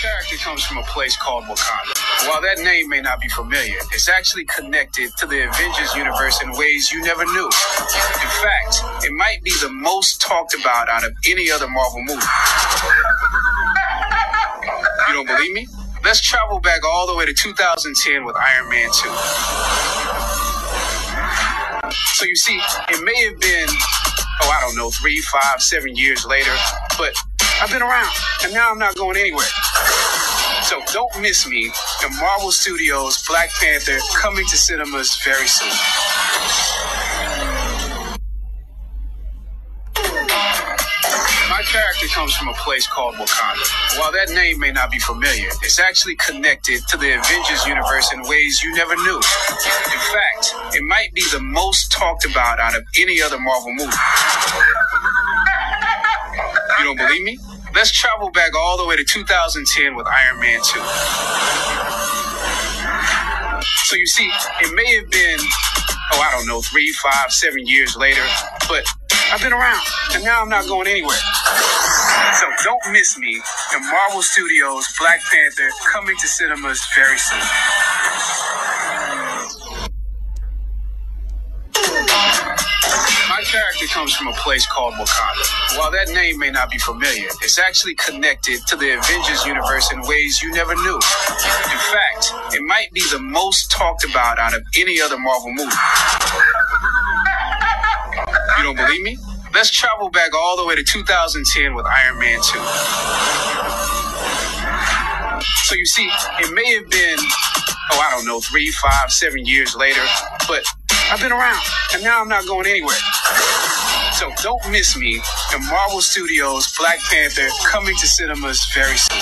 character comes from a place called Wakanda. While that name may not be familiar, it's actually connected to the Avengers universe in ways you never knew. In fact, it might be the most talked about out of any other Marvel movie. You don't believe me? Let's travel back all the way to 2010 with Iron Man 2. So you see, it may have been, oh, I don't know, three, five, seven years later, but I've been around, and now I'm not going anywhere. So don't miss me the Marvel Studios' Black Panther coming to cinemas very soon. My character comes from a place called Wakanda. While that name may not be familiar, it's actually connected to the Avengers universe in ways you never knew. In fact, it might be the most talked about out of any other Marvel movie. You don't believe me? Let's travel back all the way to 2010 with Iron Man 2. So you see, it may have been, oh, I don't know, three, five, seven years later, but I've been around, and now I'm not going anywhere. So don't miss me in Marvel Studios' Black Panther coming to cinemas very soon. Comes from a place called Wakanda. While that name may not be familiar, it's actually connected to the Avengers universe in ways you never knew. In fact, it might be the most talked about out of any other Marvel movie. You don't believe me? Let's travel back all the way to 2010 with Iron Man 2. So you see, it may have been, oh, I don't know, three, five, seven years later, but I've been around, and now I'm not going anywhere. So don't miss me in Marvel Studios Black Panther coming to cinemas very soon.